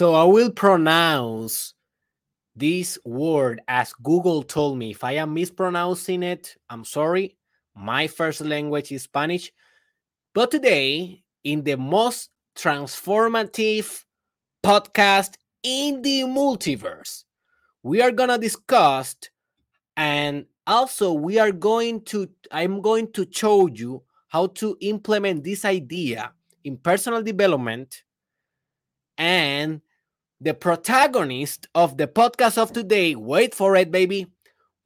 So I will pronounce this word as Google told me. If I am mispronouncing it, I'm sorry. My first language is Spanish. But today, in the most transformative podcast in the multiverse, we are going to discuss and also we are going to I'm going to show you how to implement this idea in personal development and the protagonist of the podcast of today. Wait for it, baby.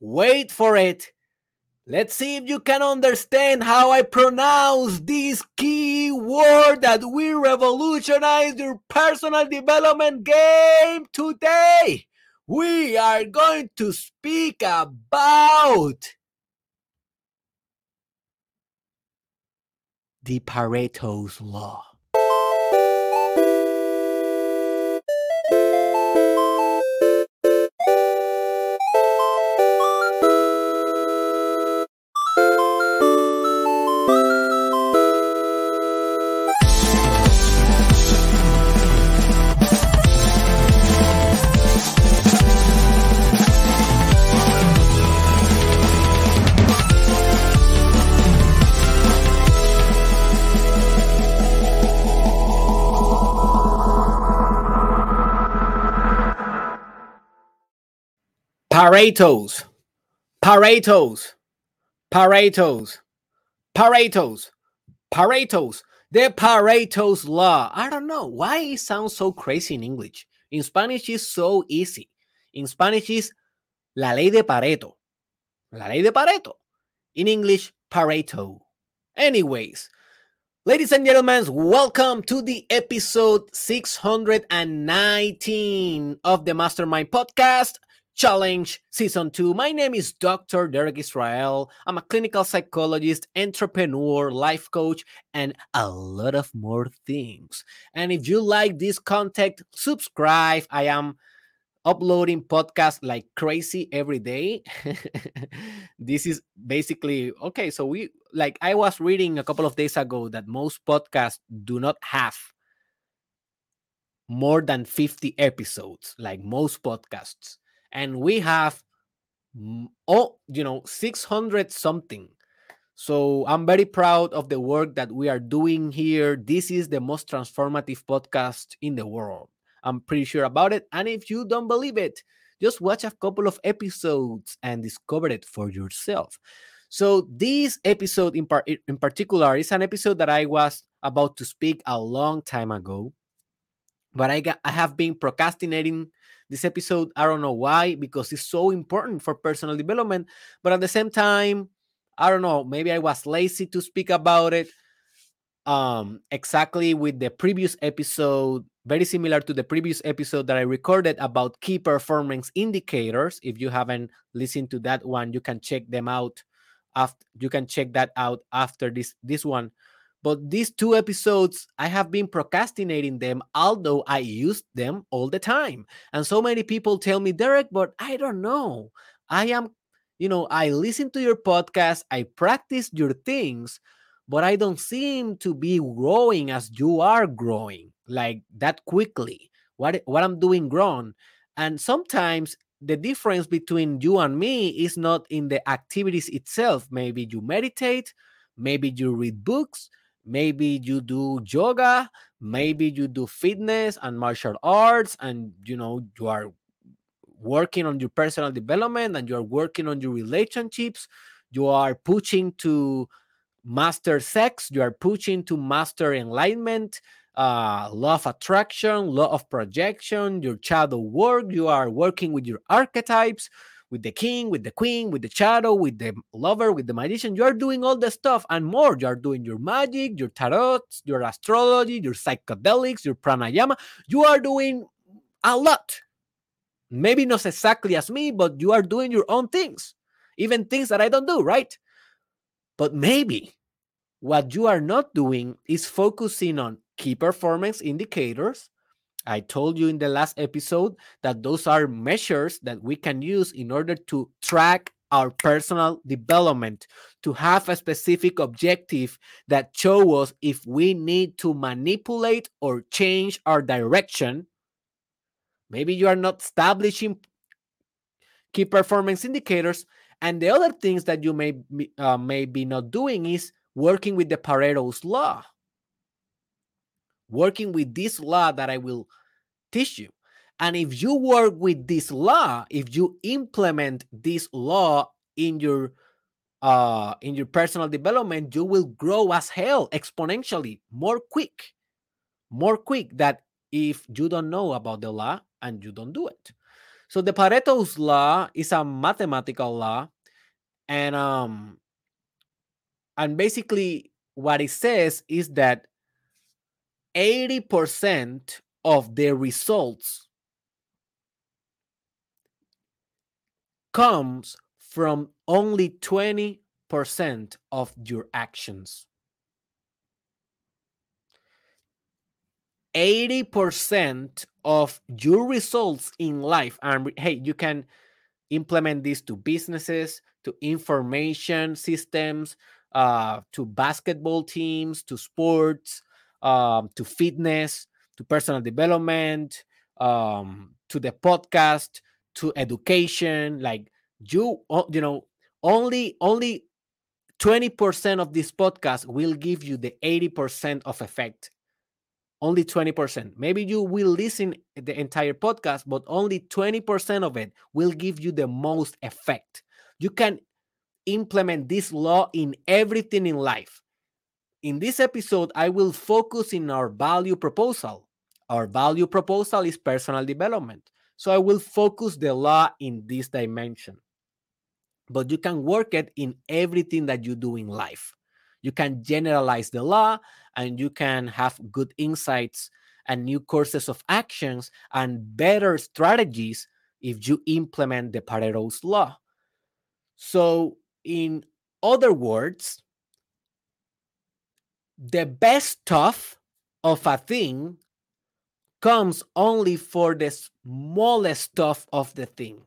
Wait for it. Let's see if you can understand how I pronounce this key word that we revolutionize your personal development game today. We are going to speak about the Pareto's Law. Pareto's, Pareto's, Pareto's, Pareto's, Pareto's, the Pareto's law. I don't know why it sounds so crazy in English. In Spanish, it's so easy. In Spanish, is la ley de Pareto. La ley de Pareto. In English, Pareto. Anyways, ladies and gentlemen, welcome to the episode 619 of the Mastermind Podcast. Challenge Season 2. My name is Dr. Derek Israel. I'm a clinical psychologist, entrepreneur, life coach, and a lot of more things. And if you like this content, subscribe. I am uploading podcasts like crazy every day. this is basically okay. So, we like I was reading a couple of days ago that most podcasts do not have more than 50 episodes, like most podcasts and we have oh you know 600 something. So i'm very proud of the work that we are doing here. This is the most transformative podcast in the world. I'm pretty sure about it. And if you don't believe it just watch a couple of episodes and discover it for yourself. So this episode in, par- in particular is an episode that i was about to speak a long time ago but i got i have been procrastinating this episode, I don't know why, because it's so important for personal development. But at the same time, I don't know, maybe I was lazy to speak about it. Um, exactly with the previous episode, very similar to the previous episode that I recorded about key performance indicators. If you haven't listened to that one, you can check them out. After you can check that out after this this one. But these two episodes, I have been procrastinating them, although I use them all the time. And so many people tell me, Derek, but I don't know. I am, you know, I listen to your podcast, I practice your things, but I don't seem to be growing as you are growing, like that quickly. What what I'm doing grown. And sometimes the difference between you and me is not in the activities itself. Maybe you meditate, maybe you read books, maybe you do yoga maybe you do fitness and martial arts and you know you are working on your personal development and you are working on your relationships. You are pushing to master sex you are pushing to master enlightenment uh, law of attraction law of projection your shadow work you are working with your archetypes with the king, with the queen, with the shadow, with the lover, with the magician. You are doing all the stuff and more. You are doing your magic, your tarot, your astrology, your psychedelics, your pranayama. You are doing a lot. Maybe not exactly as me, but you are doing your own things, even things that I don't do, right? But maybe what you are not doing is focusing on key performance indicators I told you in the last episode that those are measures that we can use in order to track our personal development, to have a specific objective that show us if we need to manipulate or change our direction Maybe you are not establishing key performance indicators. And the other things that you may uh, may be not doing is working with the Pareto's law. Working with this law that I will teach you. And if you work with this law, if you implement this law in your uh, in your personal development, you will grow as hell exponentially, more quick, more quick that if you don't know about the law and you don't do it. So the Pareto's law is a mathematical law, and um, and basically what it says is that 80% of the results comes from only 20% of your actions. 80% of your results in life and hey you can implement this to businesses to information systems uh, to basketball teams to sports um, to fitness to personal development um, to the podcast to education like you you know only only 20% of this podcast will give you the 80% of effect. Only 20% maybe you will listen the entire podcast but only 20% of it will give you the most effect. You can implement this law in everything in life in this episode i will focus in our value proposal our value proposal is personal development so i will focus the law in this dimension but you can work it in everything that you do in life. You can generalize the law and you can have good insights and new courses of actions and better strategies if you implement the Pareto's law. So, in other words, the best stuff of a thing comes only for the smallest stuff of the thing.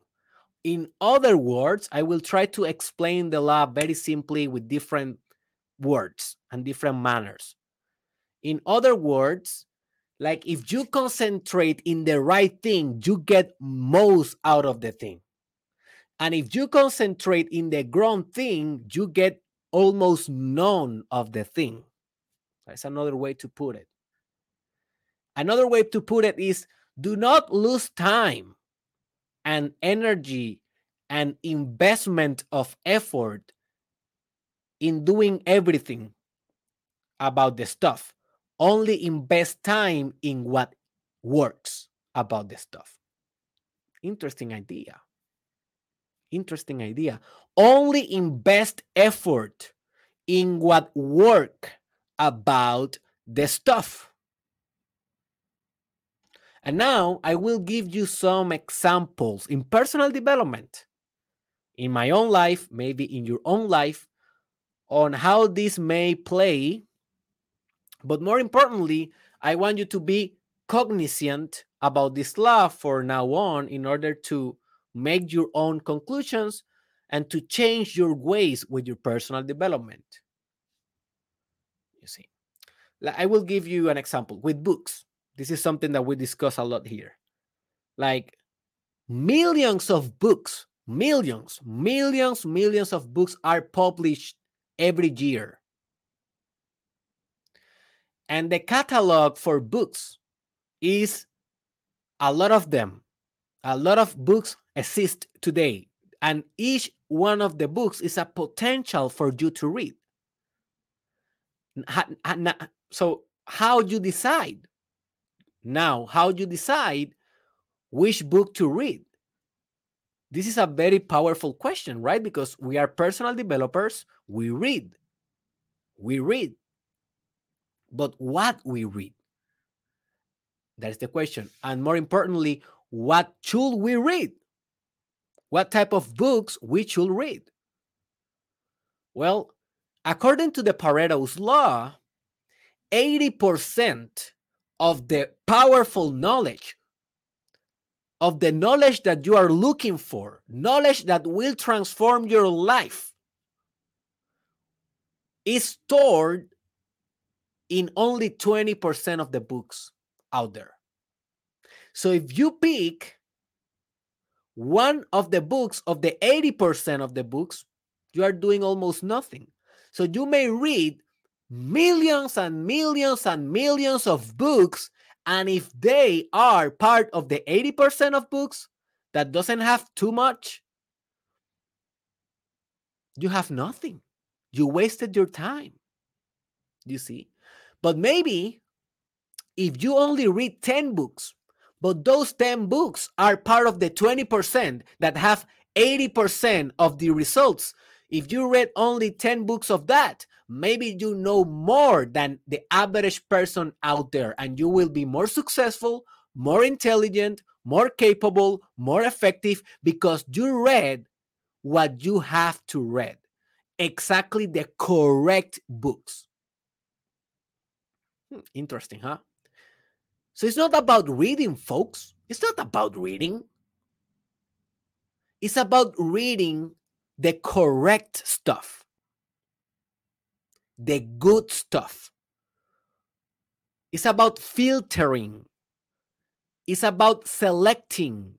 In other words, I will try to explain the law very simply with different words and different manners. In other words, like if you concentrate in the right thing, you get most out of the thing. And if you concentrate in the wrong thing, you get almost none of the thing. That's another way to put it. Another way to put it is do not lose time and energy and investment of effort in doing everything about the stuff. Only invest time in what works about the stuff. Interesting idea. Interesting idea. Only invest effort in what work about the stuff. And now I will give you some examples in personal development, in my own life, maybe in your own life, on how this may play. But more importantly, I want you to be cognizant about this law for now on in order to make your own conclusions and to change your ways with your personal development. You see, I will give you an example with books. This is something that we discuss a lot here. Like millions of books, millions, millions, millions of books are published every year. And the catalog for books is a lot of them. A lot of books exist today. And each one of the books is a potential for you to read. So, how you decide? Now, how do you decide which book to read? This is a very powerful question, right? Because we are personal developers, we read. We read. But what we read? That's the question. And more importantly, what should we read? What type of books we should read? Well, according to the Pareto's law, 80% of the powerful knowledge, of the knowledge that you are looking for, knowledge that will transform your life, is stored in only 20% of the books out there. So if you pick one of the books of the 80% of the books, you are doing almost nothing. So you may read millions and millions and millions of books. And if they are part of the 80% of books that doesn't have too much, you have nothing. You wasted your time. You see? But maybe if you only read 10 books, but those 10 books are part of the 20% that have 80% of the results, if you read only 10 books of that, maybe you know more than the average person out there, and you will be more successful, more intelligent, more capable, more effective because you read what you have to read. Exactly the correct books. Hmm, interesting, huh? So it's not about reading, folks. It's not about reading. It's about reading the correct stuff, the good stuff. It's about filtering, it's about selecting.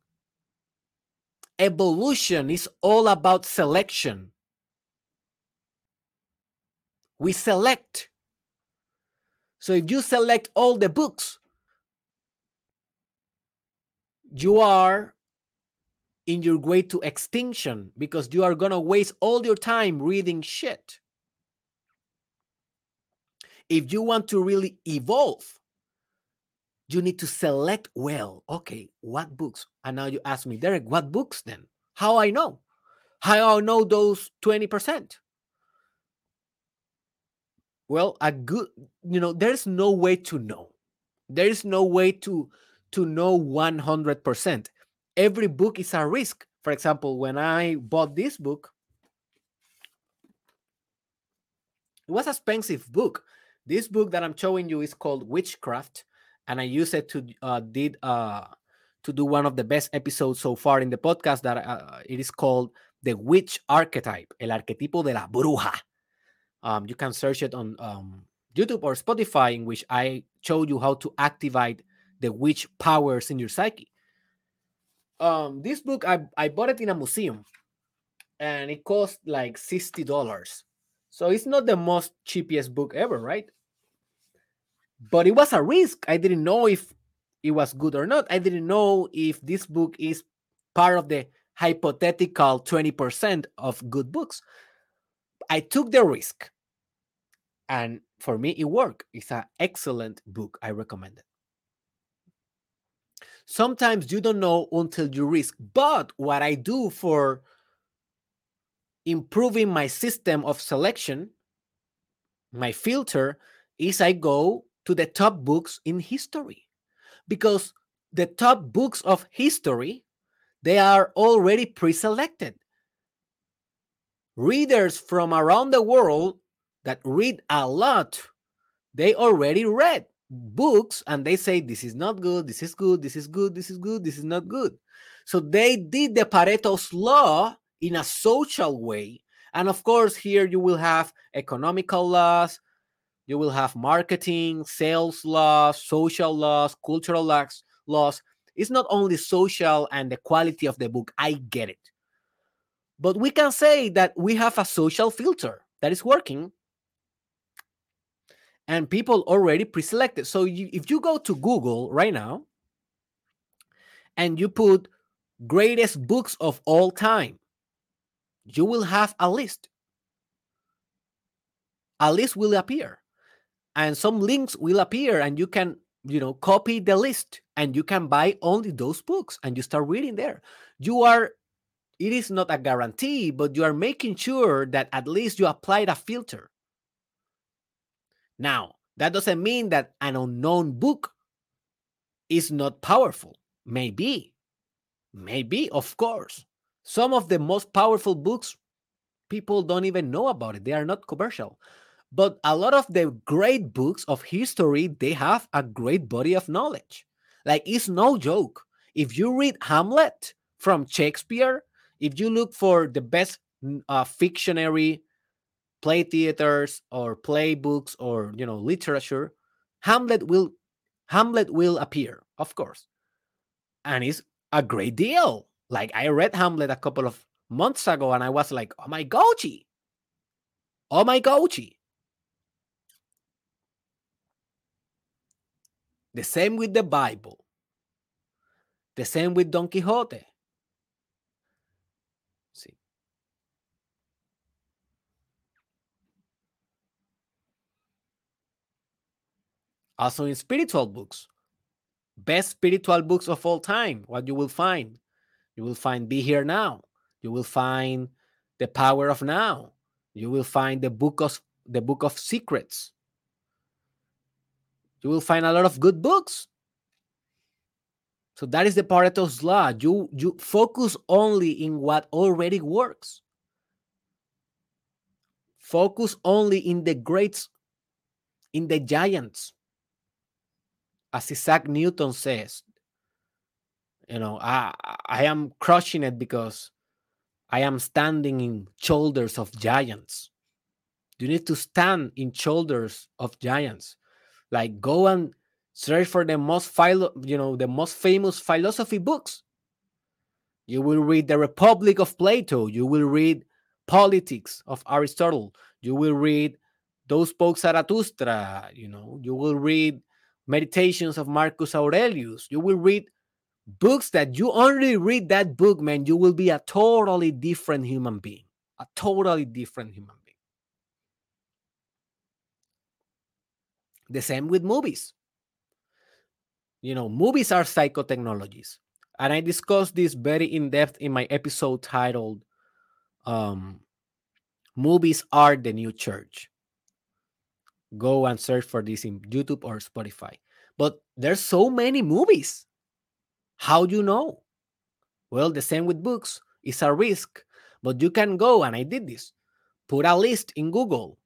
Evolution is all about selection. We select. So if you select all the books, you are in your way to extinction because you are going to waste all your time reading shit. If you want to really evolve, you need to select well. Okay, what books? And now you ask me, Derek, what books then? How I know? How I know those 20%? Well, a good, you know, there's no way to know. There is no way to to know 100% every book is a risk. For example, when I bought this book, it was a expensive book. This book that I'm showing you is called Witchcraft, and I use it to uh, did uh, to do one of the best episodes so far in the podcast. That uh, it is called the Witch Archetype, el arquetipo de la bruja. Um, you can search it on um, YouTube or Spotify, in which I showed you how to activate the witch powers in your psyche um this book I, I bought it in a museum and it cost like $60 so it's not the most cheapest book ever right? But it was a risk. I didn't know if it was good or not. I didn't know if this book is part of the hypothetical 20% of good books. I took the risk and for me it worked. It's an excellent book. I recommend it sometimes you don't know until you risk. But what I do for improving my system of selection, my filter, is I go to the top books in history. Because the top books of history they are already pre-selected. Readers from around the world that read a lot they already read books and they say this is not good, this is good, this is good, this is good, this is not good. So they did the Pareto's law in a social way. And of course, here you will have economical laws, you will have marketing, sales laws, social laws, cultural laws. laws. It's not only social and the quality of the book. I get it. But we can say that we have a social filter that is working and people already pre-selected. So you, if you go to Google right now and you put greatest books of all time, you will have a list. A list will appear, and some links will appear, and you can you know copy the list and you can buy only those books and you start reading there you are it is not a guarantee but you are making sure that at least you applied a filter now, that doesn't mean that an unknown book is not powerful. Maybe. Maybe, of course. Some of the most powerful books, people don't even know about it. They are not commercial. But a lot of the great books of history, they have a great body of knowledge. Like, it's no joke. If you read Hamlet from Shakespeare, if you look for the best uh, fictionary play theaters or playbooks or you know literature hamlet will hamlet will appear of course and it's a great deal. Like I read Hamlet a couple of months ago and I was like, oh my goji. Oh my goji. The same with the Bible. The same with Don Quixote. See. Also in spiritual books. Best spiritual books of all time. What you will find. You will find Be Here Now. You will find The Power of Now. You will find the book of the book of secrets. You will find a lot of good books. So that is the Pareto's law. You you focus only in what already works. Focus only in the greats, in the giants. As Isaac Newton says, you know, I I am crushing it because I am standing in shoulders of giants. You need to stand in shoulders of giants. Like go and search for the most philo- you know, the most famous philosophy books. You will read The Republic of Plato. You will read Politics of Aristotle. You will read Thus Spoke Zarathustra. You know, you will read Meditations of Marcus Aurelius. You will read books that you only read that book, man, you will be a totally different human being. A totally different human being. The same with movies. You know, movies are psychotechnologies. And I discussed this very in depth in my episode titled um, Movies Are the New Church. Go and search for this in YouTube or Spotify. But there's so many movies. How do you know? Well, the same with books. It's a risk, but you can go and I did this. Put a list in Google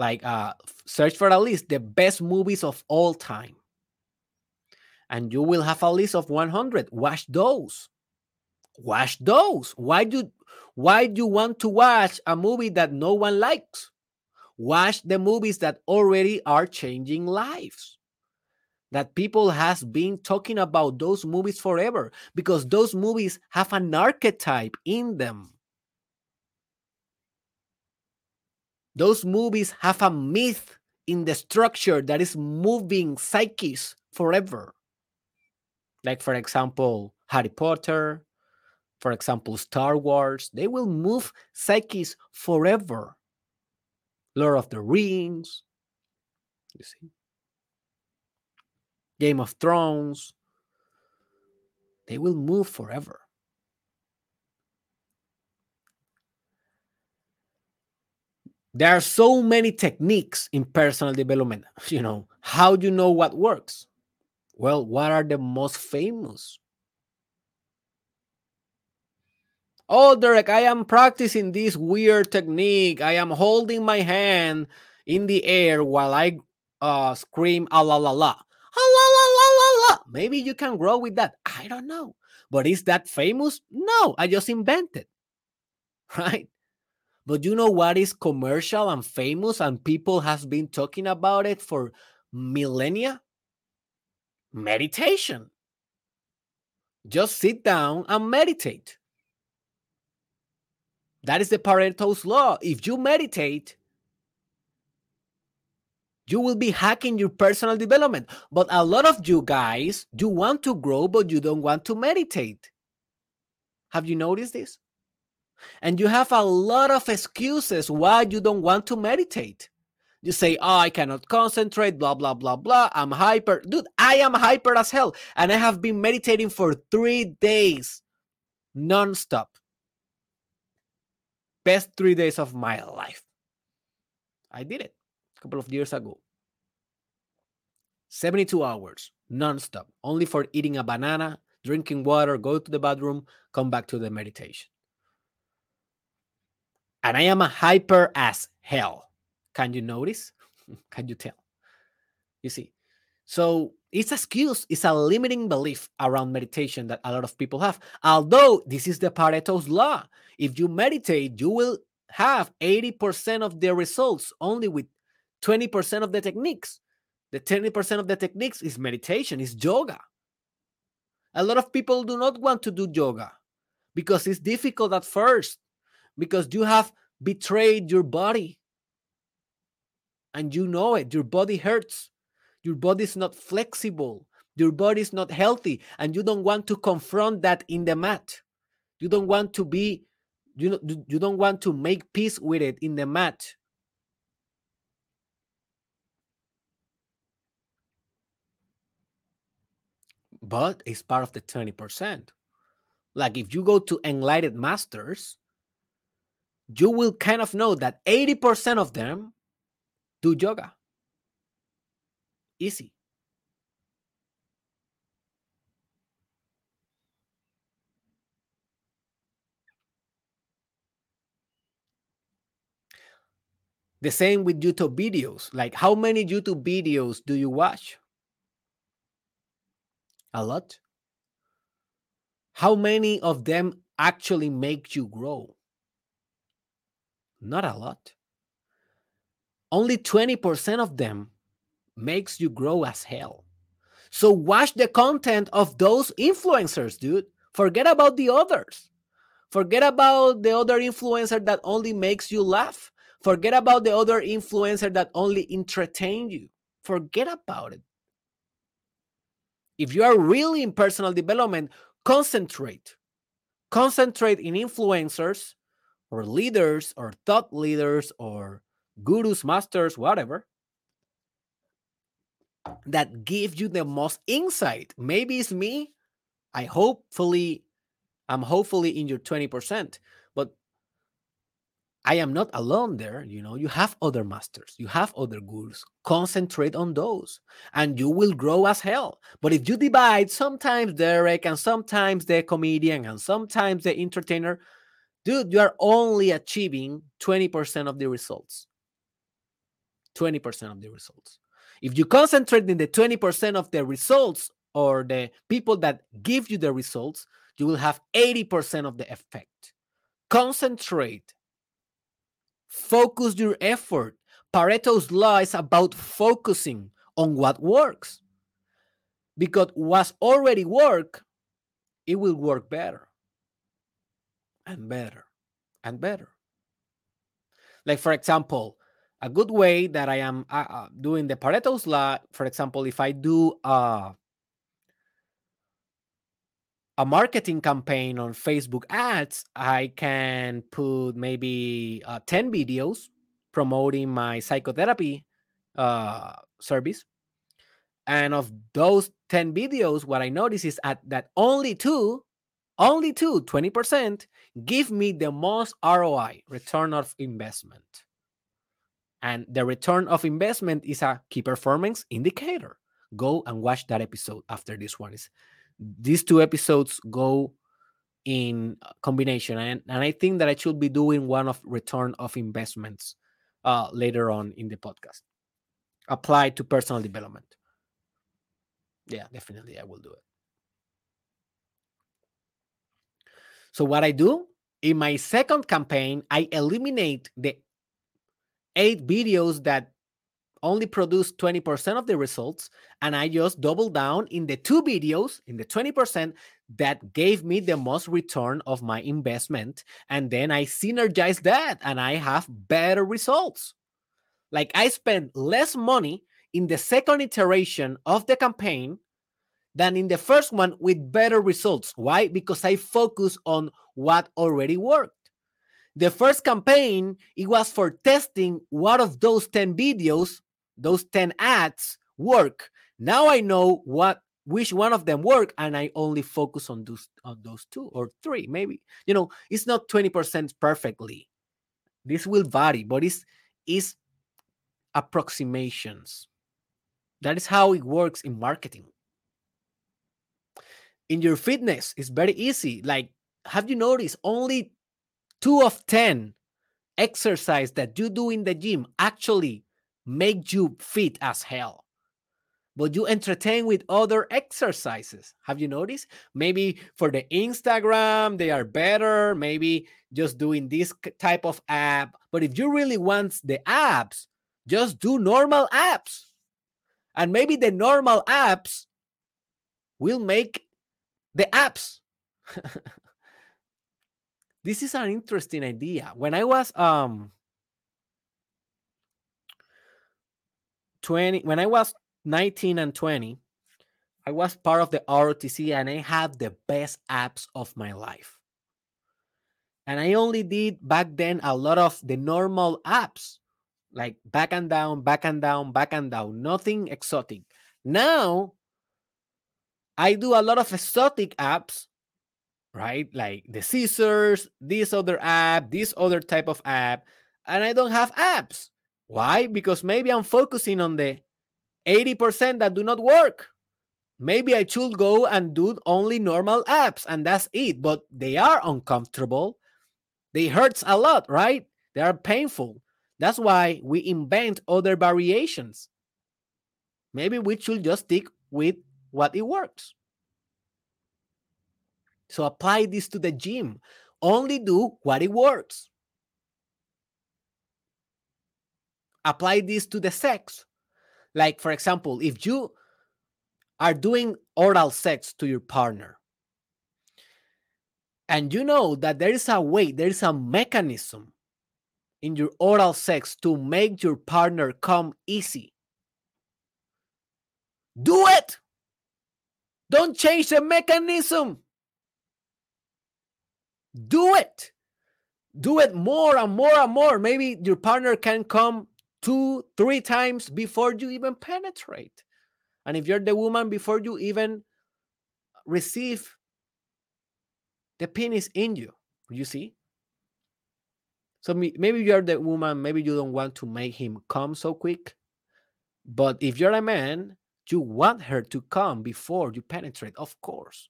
like uh, search for a list the best movies of all time and you will have a list of 100 watch those watch those why do why do you want to watch a movie that no one likes watch the movies that already are changing lives that people has been talking about those movies forever because those movies have an archetype in them Those movies have a myth in the structure that is moving psyches forever. Like, for example, Harry Potter, for example, Star Wars, they will move psyches forever. Lord of the Rings, you see, Game of Thrones, they will move forever. there are so many techniques in personal development. You know how do you know what works? Well what are the most famous oh derek i am practicing this weird technique. I am holding my hand in the air while i uh, scream ah la la la. Ah, la la la la la. Maybe you can grow with that. I don't know. But is that famous? No i just invented right? But you know what is commercial and famous and people has been talking about it for millennia? Meditation. Just sit down and meditate. That is the Pareto's law. If you meditate, you will be hacking your personal development. But a lot of you guys, you want to grow, but you don't want to meditate. Have you noticed this? And you have a lot of excuses why you don't want to meditate. You say, Oh, I cannot concentrate, blah, blah, blah, blah. I'm hyper. Dude, I am hyper as hell. And I have been meditating for three days nonstop. Best three days of my life. I did it a couple of years ago. 72 hours nonstop, only for eating a banana, drinking water, go to the bathroom, come back to the meditation and I am a hyper as hell. Can you notice? Can you tell? You see, so it's a excuse, it's a limiting belief around meditation that a lot of people have. Although this is the Pareto's law. If you meditate, you will have 80% of the results only with 20% of the techniques. The 20% of the techniques is meditation, is yoga. A lot of people do not want to do yoga because it's difficult at first, because you have betrayed your body. And you know it. Your body hurts. Your body is not flexible. Your body is not healthy. And you don't want to confront that in the mat. You don't want to be, you, know, you don't want to make peace with it in the mat. But it's part of the 20%. Like if you go to Enlightened Masters, you will kind of know that 80% of them do yoga. Easy. The same with YouTube videos. Like, how many YouTube videos do you watch? A lot. How many of them actually make you grow? Not a lot. Only 20% of them makes you grow as hell. So watch the content of those influencers, dude. Forget about the others. Forget about the other influencer that only makes you laugh. Forget about the other influencer that only entertain you. Forget about it. If you are really in personal development, concentrate. Concentrate in influencers or leaders or thought leaders or gurus, masters, whatever, that give you the most insight. Maybe it's me. I hopefully, I'm hopefully in your 20%, but I am not alone there. You know, you have other masters, you have other gurus. Concentrate on those and you will grow as hell. But if you divide sometimes Derek and sometimes the comedian and sometimes the entertainer, dude, you are only achieving 20% of the results. 20% of the results. If you concentrate in the 20% of the results or the people that give you the results, you will have 80% of the effect. Concentrate Focus your effort. Pareto's law is about focusing on what works. Because what's already work, it will work better and better and better. Like, for example, a good way that I am uh, uh doing the Pareto's law, for example, if I do uh, a marketing campaign on Facebook ads, I can put maybe uh, 10 videos promoting my psychotherapy uh, service. And of those 10 videos, what I notice is at, that only two, only two, 20%, give me the most ROI, return of investment. And the return of investment is a key performance indicator. Go and watch that episode after this one. Is these two episodes go in combination and, and i think that i should be doing one of return of investments uh, later on in the podcast. Applied to personal development. Yeah definitely i will do it. So what i do in my second campaign i eliminate the eight videos that only produced 20% of the results and i just double down in the two videos in the 20% that gave me the most return of my investment and then i synergize that and i have better results. Like i spend less money in the second iteration of the campaign than in the first one with better results. Why? Because i focus on what already worked the first campaign it was for testing what of those 10 videos those 10 ads work. Now i know what which one of them work and i only focus on those on those two or three maybe. You know it's not 20% perfectly. This will vary but it's is approximations. That is how it works in marketing. In your fitness it's very easy. Like have you noticed only two of 10 exercise that you do in the gym actually make you fit as hell but you entertain with other exercises. Have you noticed? Maybe for the Instagram, they are better. Maybe just doing this type of app. But if you really want the apps, just do normal apps. And maybe the normal apps will make the apps. this is an interesting idea. When I was um 20 when I was 19 and 20, I was part of the ROTC and I had the best apps of my life. And I only did back then a lot of the normal apps, like back and down, back and down, back and down, nothing exotic. Now I do a lot of exotic apps, right? Like the scissors, this other app, this other type of app, and I don't have apps. Why? Because maybe I'm focusing on the 80% that do not work. Maybe I should go and do only normal apps and that's it. But they are uncomfortable. They hurts a lot, right? They are painful. That's why we invent other variations. Maybe we should just stick with what it works. So apply this to the gym. Only do what it works. Apply this to the sex. Like, for example, if you are doing oral sex to your partner, and you know that there is a way, there is a mechanism in your oral sex to make your partner come easy. Do it. Don't change the mechanism. Do it. Do it more and more and more. Maybe your partner can come two, three times before you even penetrate. And if you're the woman, before you even receive the penis in you, you see? So maybe you're the woman, maybe you don't want to make him come so quick. But if you're a man, you want her to come before you penetrate, of course.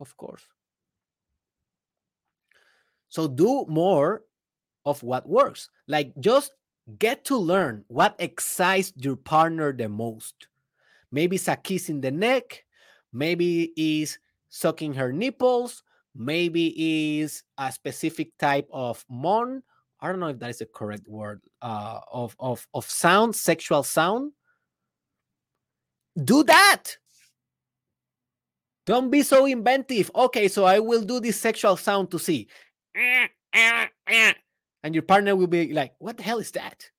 Of course. So do more of what works. Like just get to learn what excites your partner the most. Maybe it's a kiss in the neck, maybe is sucking her nipples, maybe is a specific type of mon. I don't know if that is the correct word uh, of of of sound, sexual sound. Do that. Don't be so inventive. Okay, so I will do this sexual sound to see. And your partner will be like, What the hell is that?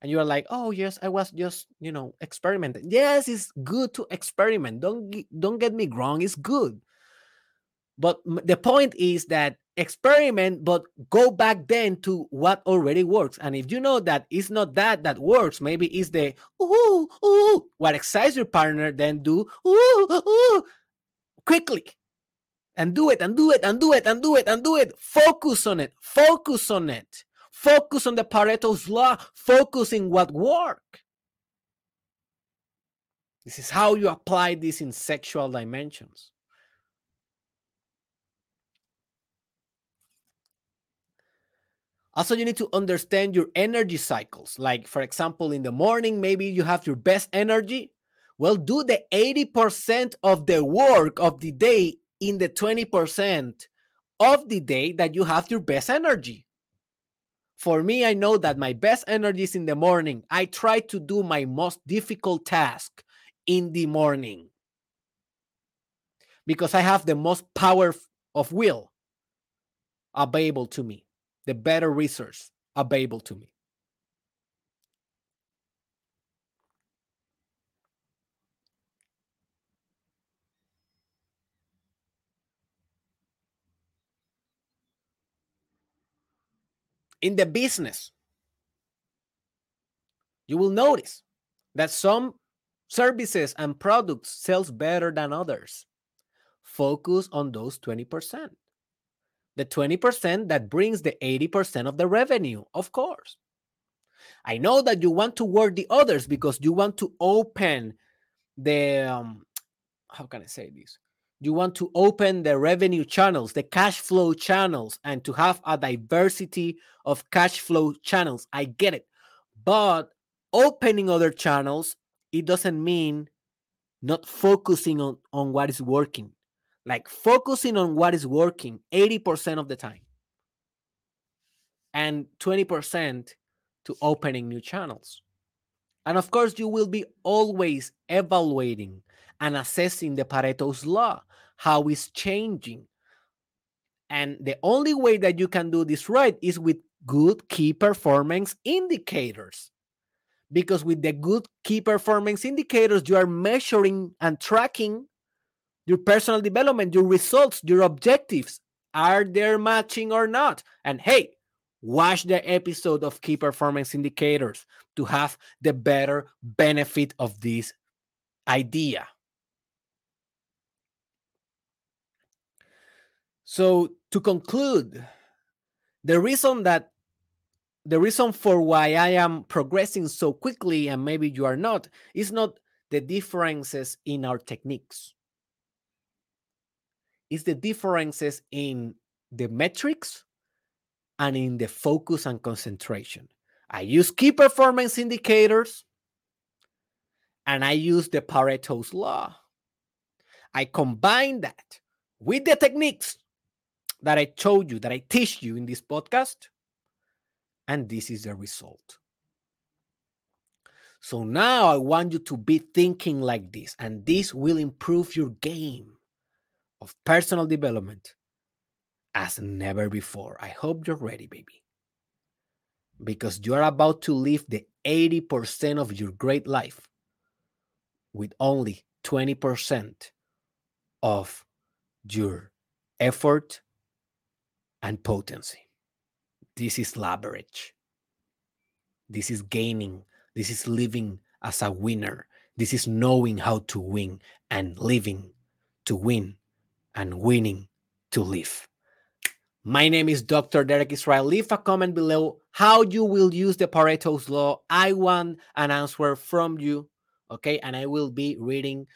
And you are like, Oh, yes, I was just, you know, experimenting. Yes, it's good to experiment. Don't, don't get me wrong, it's good. But the point is that experiment, but go back then to what already works. And if you know that it's not that that works, maybe it's the ooh, ooh, what excites your partner, then do ooh, ooh, quickly and do it and do it and do it and do it and do it. Focus on it. Focus on it. Focus on the Pareto's law. Focus in what work. This is how you apply this in sexual dimensions. Also, you need to understand your energy cycles. Like, for example, in the morning, maybe you have your best energy. Well, do the 80% of the work of the day in the 20% of the day that you have your best energy. For me, I know that my best energy is in the morning. I try to do my most difficult task in the morning because I have the most power of will available to me, the better resource available to me. In the business, you will notice that some services and products sells better than others. Focus on those 20%. The 20% that brings the 80% of the revenue, of course. I know that you want to work the others because you want to open the um, how can I say this? You want to open the revenue channels, the cash flow channels, and to have a diversity of cash flow channels. I get it. But opening other channels, it doesn't mean not focusing on, on what is working. Like focusing on what is working 80% of the time, and 20% to opening new channels. And of course, you will be always evaluating and assessing the Pareto's law. How it's changing. And the only way that you can do this right is with good key performance indicators. Because with the good key performance indicators, you are measuring and tracking your personal development, your results, your objectives. Are they matching or not? And hey, watch the episode of key performance indicators to have the better benefit of this idea. So, to conclude, the reason that the reason for why I am progressing so quickly and maybe you are not is not the differences in our techniques. It's the differences in the metrics and in the focus and concentration. I use key performance indicators and I use the Pareto's law. I combine that with the techniques that I told you, that I teach you in this podcast, and this is the result. So now I want you to be thinking like this, and this will improve your game of personal development as never before. I hope you're ready, baby. Because you are about to live the 80% of your great life with only 20% of your effort and potency. This is leverage. This is gaining. This is living as a winner. This is knowing how to win and living to win and winning to live. My name is Dr. Derek Israel. Leave a comment below how you will use the Pareto's law. I want an answer from you. Okay. And I will be reading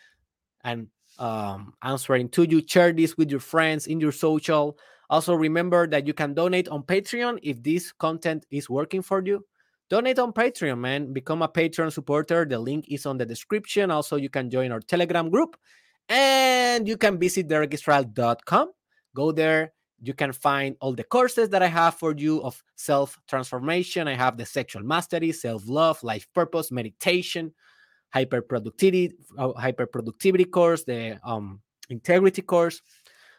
and um, answering to you. Share this with your friends in your social. Also, remember that you can donate on Patreon if this content is working for you. Donate on Patreon, man. Become a Patreon supporter. The link is on the description. Also, you can join our Telegram group and you can visit derekisrael.com. Go there. You can find all the courses that I have for you of self transformation. I have the sexual mastery, self love, life purpose, meditation, hyper productivity, uh, hyper productivity course, the um, integrity course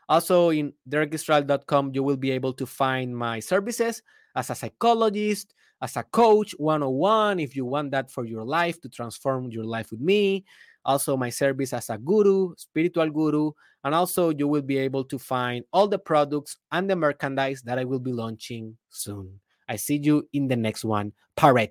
also, in derekisrael.com, you will be able to find my services as a psychologist, as a coach 101, if you want that for your life to transform your life with me. Also, my service as a guru, spiritual guru. And also, you will be able to find all the products and the merchandise that I will be launching soon. I see you in the next one. Pareto.